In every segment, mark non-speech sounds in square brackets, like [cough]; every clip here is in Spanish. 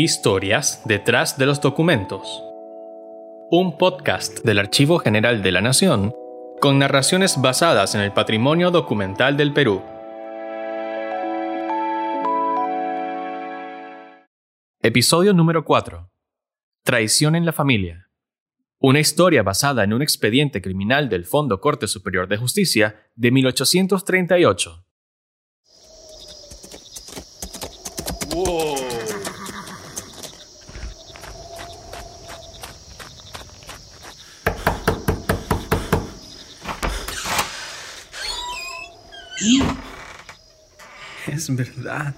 Historias detrás de los documentos. Un podcast del Archivo General de la Nación con narraciones basadas en el patrimonio documental del Perú. Episodio número 4. Traición en la familia. Una historia basada en un expediente criminal del Fondo Corte Superior de Justicia de 1838. Es verdad.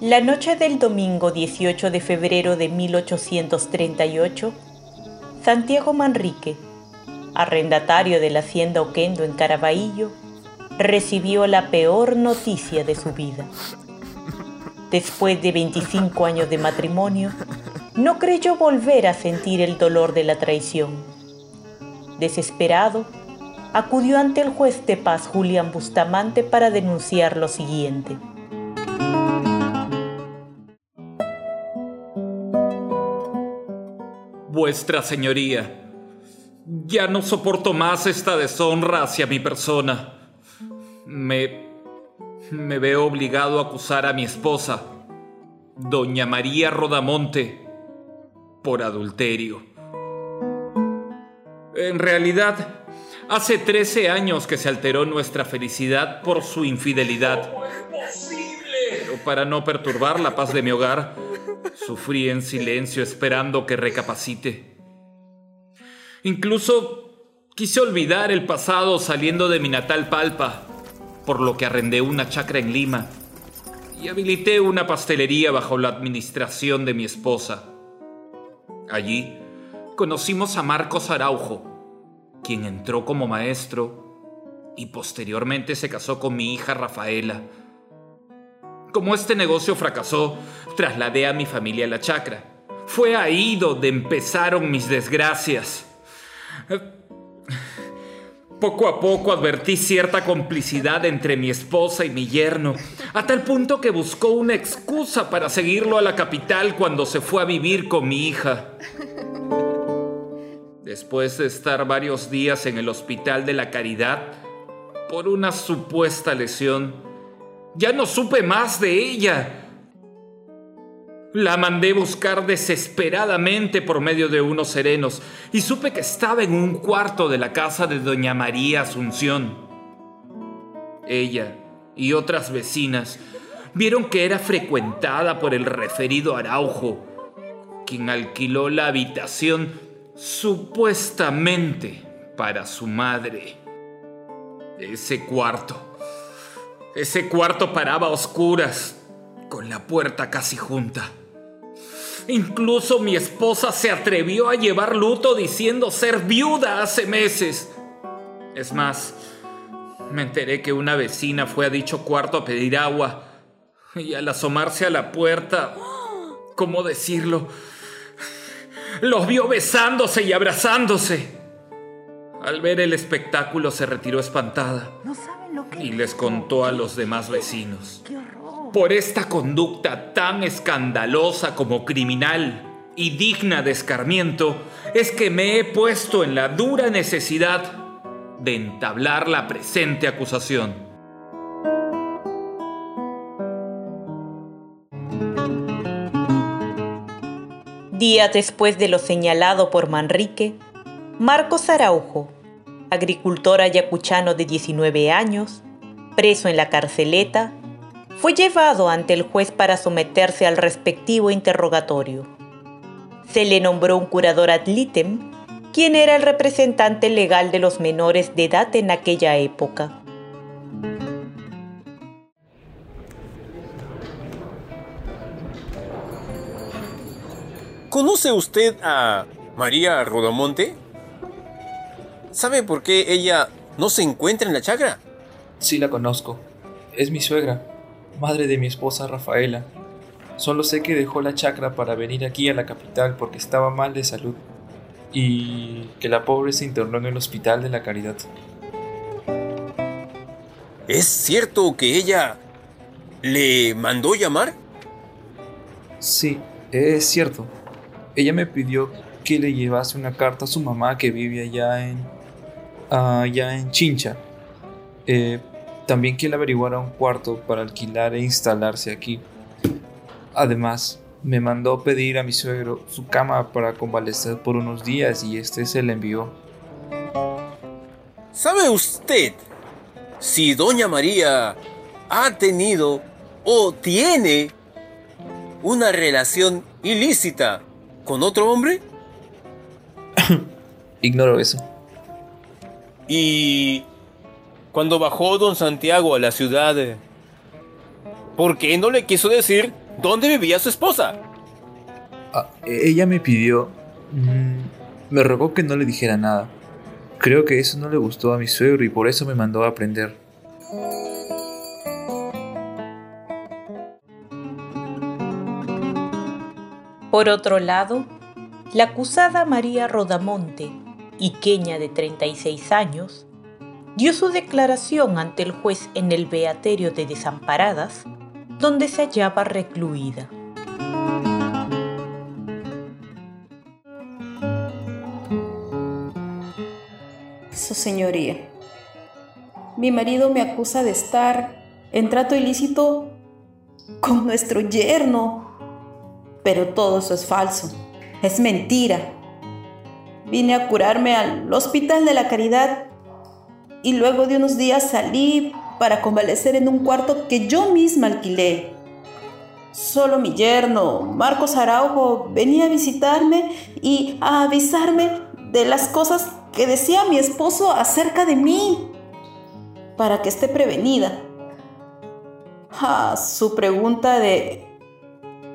La noche del domingo 18 de febrero de 1838, Santiago Manrique, arrendatario de la hacienda Oquendo en Caraballo, recibió la peor noticia de su vida. Después de 25 años de matrimonio, no creyó volver a sentir el dolor de la traición. Desesperado, acudió ante el juez de paz Julián Bustamante para denunciar lo siguiente. Vuestra Señoría, ya no soporto más esta deshonra hacia mi persona. Me... me veo obligado a acusar a mi esposa, doña María Rodamonte, por adulterio. En realidad, hace 13 años que se alteró nuestra felicidad por su infidelidad. Pero para no perturbar la paz de mi hogar, sufrí en silencio esperando que recapacite. Incluso quise olvidar el pasado saliendo de mi natal Palpa, por lo que arrendé una chacra en Lima y habilité una pastelería bajo la administración de mi esposa. Allí conocimos a Marcos Araujo, quien entró como maestro y posteriormente se casó con mi hija Rafaela. Como este negocio fracasó, trasladé a mi familia a la chacra. Fue ahí donde empezaron mis desgracias. Poco a poco advertí cierta complicidad entre mi esposa y mi yerno, a tal punto que buscó una excusa para seguirlo a la capital cuando se fue a vivir con mi hija. Después de estar varios días en el Hospital de la Caridad por una supuesta lesión, ya no supe más de ella. La mandé buscar desesperadamente por medio de unos serenos y supe que estaba en un cuarto de la casa de doña María Asunción. Ella y otras vecinas vieron que era frecuentada por el referido Araujo, quien alquiló la habitación supuestamente para su madre. Ese cuarto, ese cuarto paraba a oscuras, con la puerta casi junta. Incluso mi esposa se atrevió a llevar luto diciendo ser viuda hace meses. Es más, me enteré que una vecina fue a dicho cuarto a pedir agua y al asomarse a la puerta, ¿cómo decirlo? Los vio besándose y abrazándose. Al ver el espectáculo se retiró espantada y les contó a los demás vecinos. Por esta conducta tan escandalosa como criminal y digna de escarmiento, es que me he puesto en la dura necesidad de entablar la presente acusación. Días después de lo señalado por Manrique, Marcos Araujo, agricultor ayacuchano de 19 años, preso en la carceleta, fue llevado ante el juez para someterse al respectivo interrogatorio. Se le nombró un curador ad litem, quien era el representante legal de los menores de edad en aquella época. ¿Conoce usted a María Rodamonte? ¿Sabe por qué ella no se encuentra en la chacra? Sí la conozco. Es mi suegra, madre de mi esposa Rafaela. Solo sé que dejó la chacra para venir aquí a la capital porque estaba mal de salud y que la pobre se internó en el hospital de la caridad. ¿Es cierto que ella le mandó llamar? Sí, es cierto. Ella me pidió que le llevase una carta a su mamá que vive allá en. allá en Chincha. Eh, también que le averiguara un cuarto para alquilar e instalarse aquí. Además, me mandó pedir a mi suegro su cama para convalecer por unos días y este se le envió. ¿Sabe usted si doña María ha tenido o tiene una relación ilícita con otro hombre? [laughs] Ignoro eso. Y cuando bajó don Santiago a la ciudad, ¿por qué no le quiso decir dónde vivía su esposa? Ah, ella me pidió... Mm, me rogó que no le dijera nada. Creo que eso no le gustó a mi suegro y por eso me mandó a aprender. Por otro lado, la acusada María Rodamonte, iqueña de 36 años, dio su declaración ante el juez en el Beaterio de Desamparadas, donde se hallaba recluida. Su señoría, mi marido me acusa de estar en trato ilícito con nuestro yerno, pero todo eso es falso, es mentira. Vine a curarme al Hospital de la Caridad y luego de unos días salí para convalecer en un cuarto que yo misma alquilé. Solo mi yerno, Marcos Araujo, venía a visitarme y a avisarme de las cosas que decía mi esposo acerca de mí, para que esté prevenida. Ah, su pregunta de...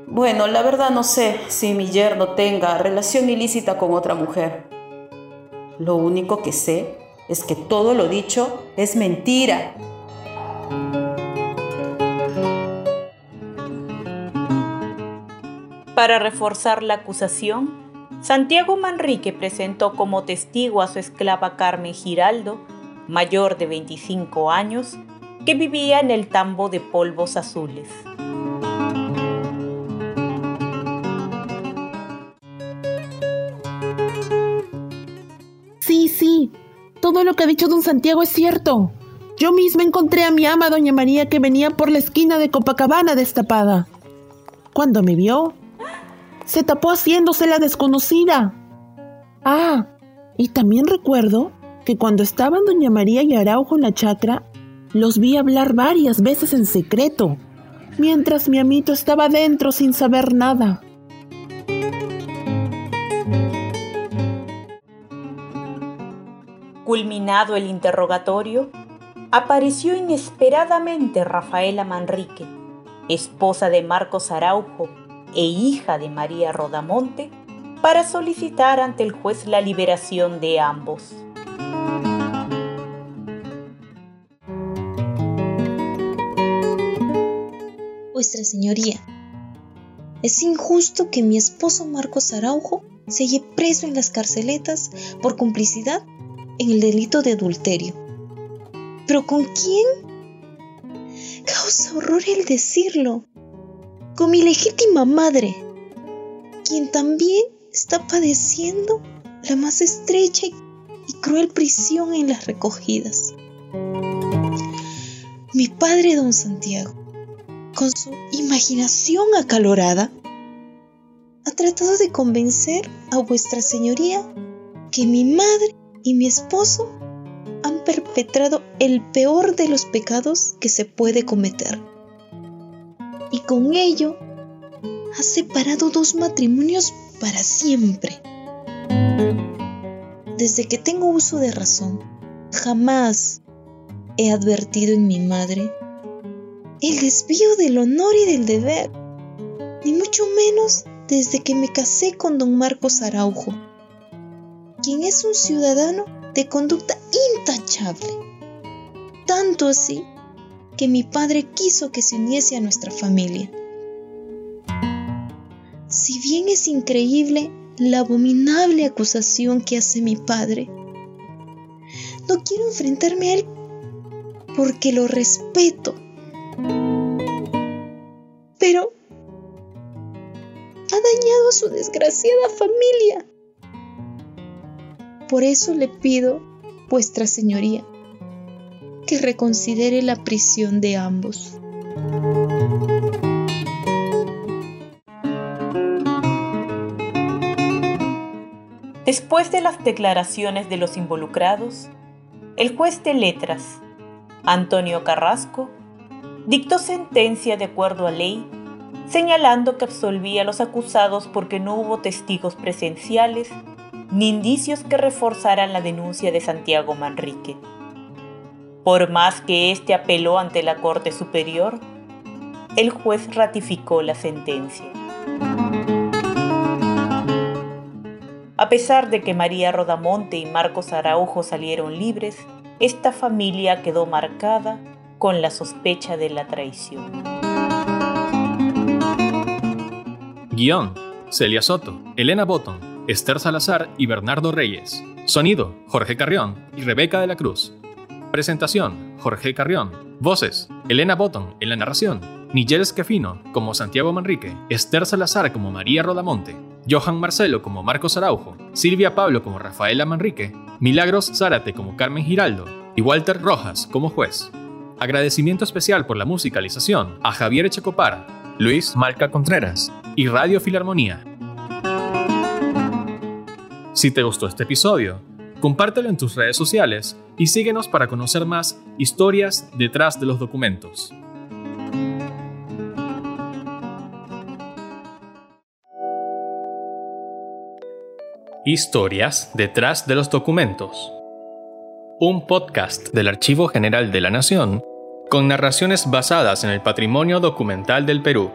Bueno, la verdad no sé si mi yerno tenga relación ilícita con otra mujer. Lo único que sé es que todo lo dicho es mentira. Para reforzar la acusación, Santiago Manrique presentó como testigo a su esclava Carmen Giraldo, mayor de 25 años, que vivía en el tambo de polvos azules. Todo lo que ha dicho don Santiago es cierto. Yo misma encontré a mi ama doña María que venía por la esquina de Copacabana destapada. Cuando me vio, se tapó haciéndose la desconocida. Ah, y también recuerdo que cuando estaban doña María y Araujo en la chacra, los vi hablar varias veces en secreto, mientras mi amito estaba dentro sin saber nada. Culminado el interrogatorio, apareció inesperadamente Rafaela Manrique, esposa de Marcos Araujo e hija de María Rodamonte, para solicitar ante el juez la liberación de ambos. Vuestra Señoría, es injusto que mi esposo Marcos Araujo se halle preso en las carceletas por complicidad en el delito de adulterio. ¿Pero con quién? Causa horror el decirlo. Con mi legítima madre, quien también está padeciendo la más estrecha y cruel prisión en las recogidas. Mi padre, don Santiago, con su imaginación acalorada, ha tratado de convencer a vuestra señoría que mi madre y mi esposo han perpetrado el peor de los pecados que se puede cometer. Y con ello ha separado dos matrimonios para siempre. Desde que tengo uso de razón, jamás he advertido en mi madre el desvío del honor y del deber, ni mucho menos desde que me casé con don Marcos Araujo quien es un ciudadano de conducta intachable. Tanto así que mi padre quiso que se uniese a nuestra familia. Si bien es increíble la abominable acusación que hace mi padre, no quiero enfrentarme a él porque lo respeto. Pero ha dañado a su desgraciada familia. Por eso le pido, vuestra señoría, que reconsidere la prisión de ambos. Después de las declaraciones de los involucrados, el juez de letras, Antonio Carrasco, dictó sentencia de acuerdo a ley, señalando que absolvía a los acusados porque no hubo testigos presenciales ni indicios que reforzaran la denuncia de Santiago Manrique. Por más que éste apeló ante la Corte Superior, el juez ratificó la sentencia. A pesar de que María Rodamonte y Marcos Araujo salieron libres, esta familia quedó marcada con la sospecha de la traición. Guión: Celia Soto, Elena Botton, Esther Salazar y Bernardo Reyes. Sonido: Jorge Carrión y Rebeca de la Cruz. Presentación: Jorge Carrión. Voces: Elena Botton en la narración, Nigel Esquefino como Santiago Manrique, Esther Salazar como María Rodamonte, Johan Marcelo como Marcos Araujo, Silvia Pablo como Rafaela Manrique, Milagros Zárate como Carmen Giraldo y Walter Rojas como juez. Agradecimiento especial por la musicalización a Javier Echecopar, Luis Malca Contreras y Radio Filarmonía. Si te gustó este episodio, compártelo en tus redes sociales y síguenos para conocer más historias detrás de los documentos. Historias detrás de los documentos. Un podcast del Archivo General de la Nación con narraciones basadas en el patrimonio documental del Perú.